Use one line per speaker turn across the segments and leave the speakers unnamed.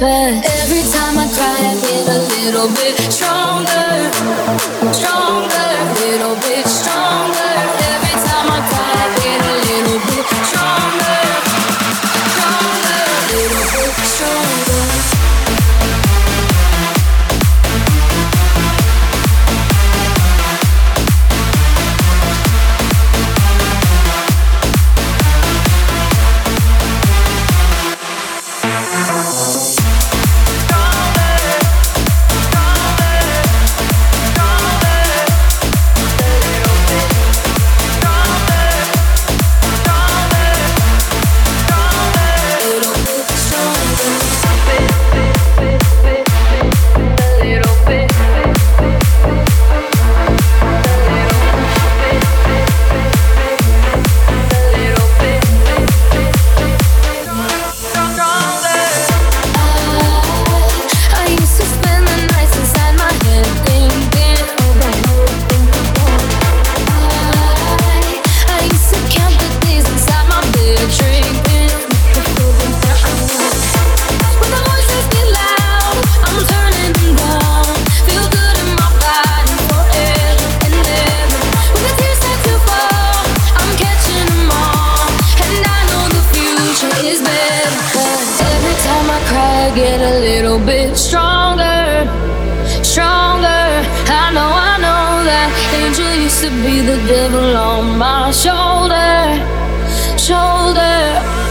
But Every time I cry, I get a little bit stronger, stronger. I get a little bit stronger, stronger. I know, I know that angel used to be the devil on my shoulder, shoulder.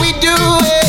we do it.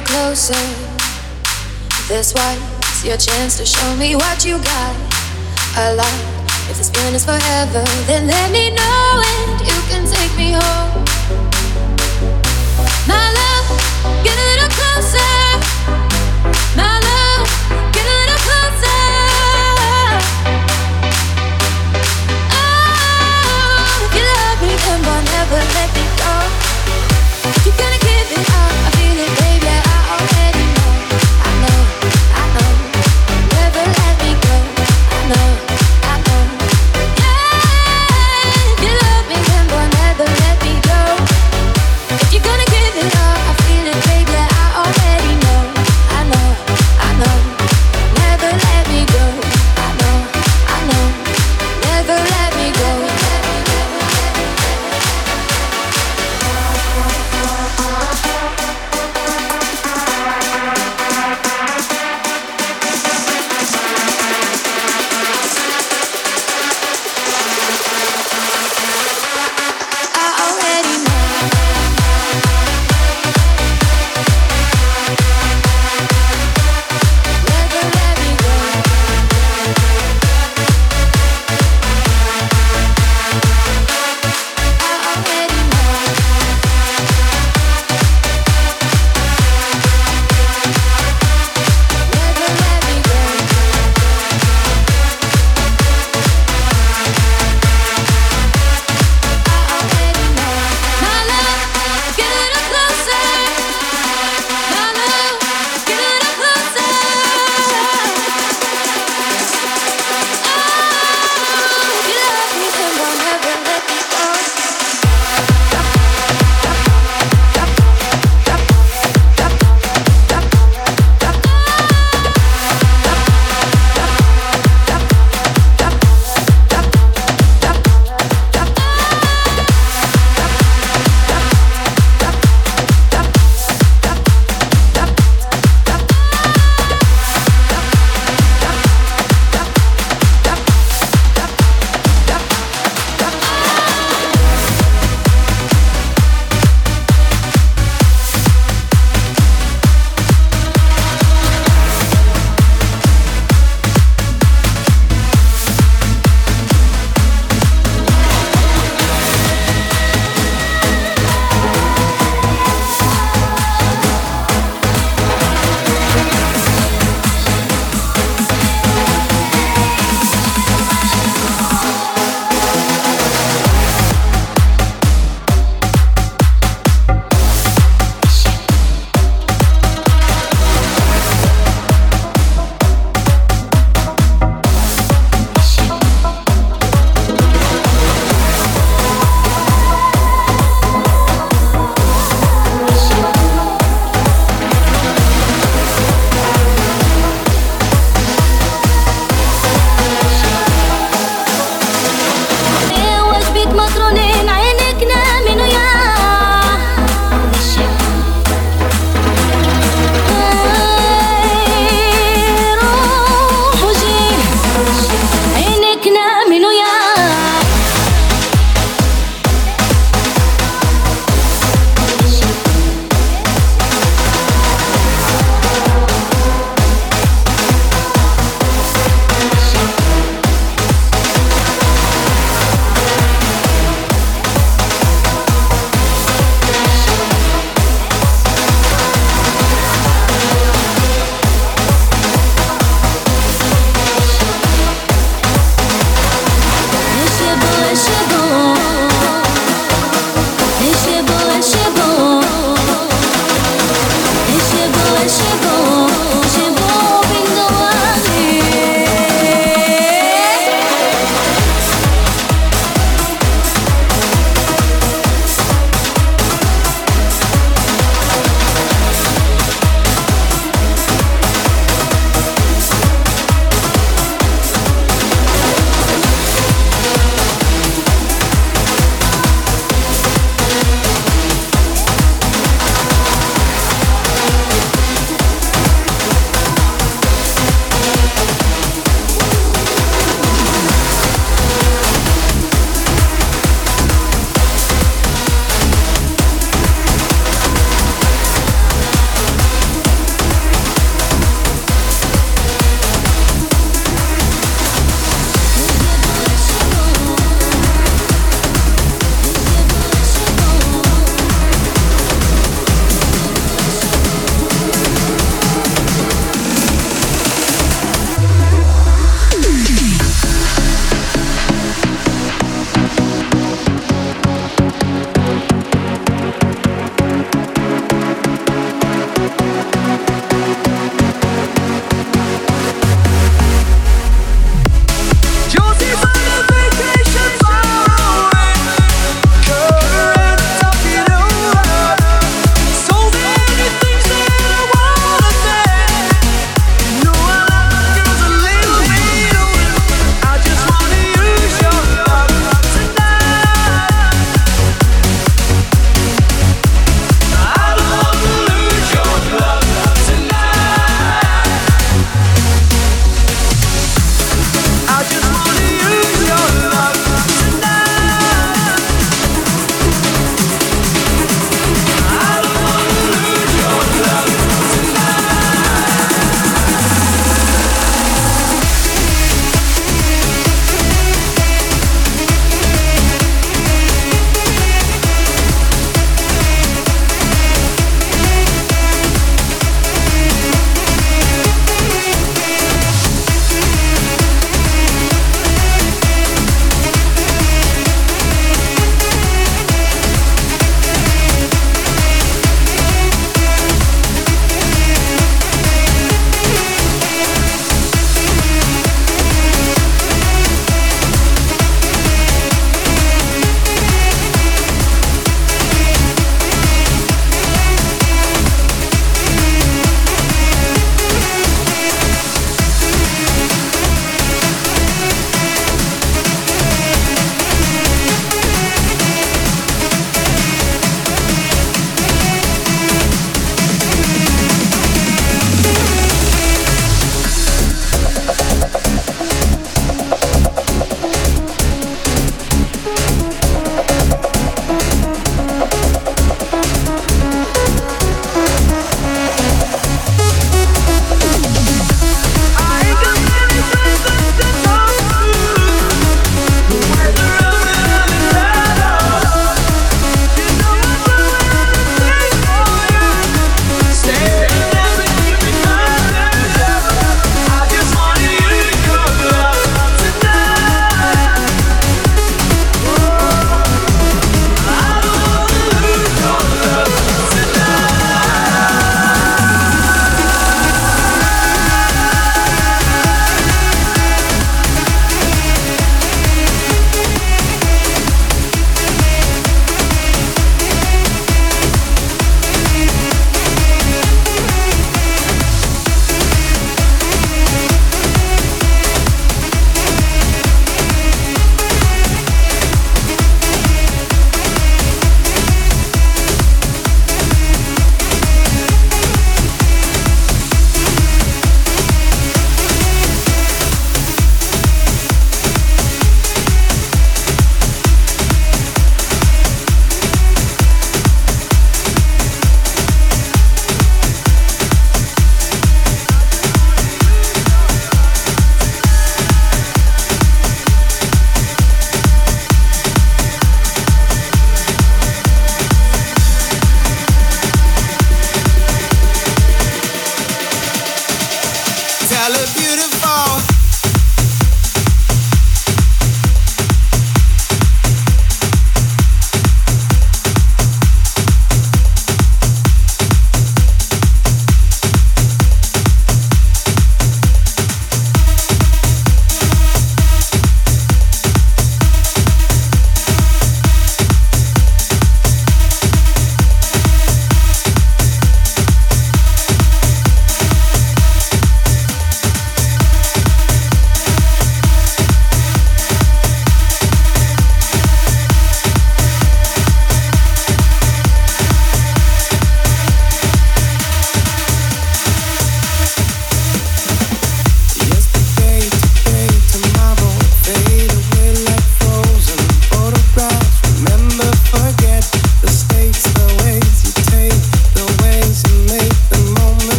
little closer. This was your chance to show me what you got. A lot. If this spin is forever, then let me know it. You can take me home.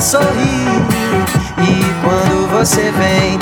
sorrir.
E quando você vem,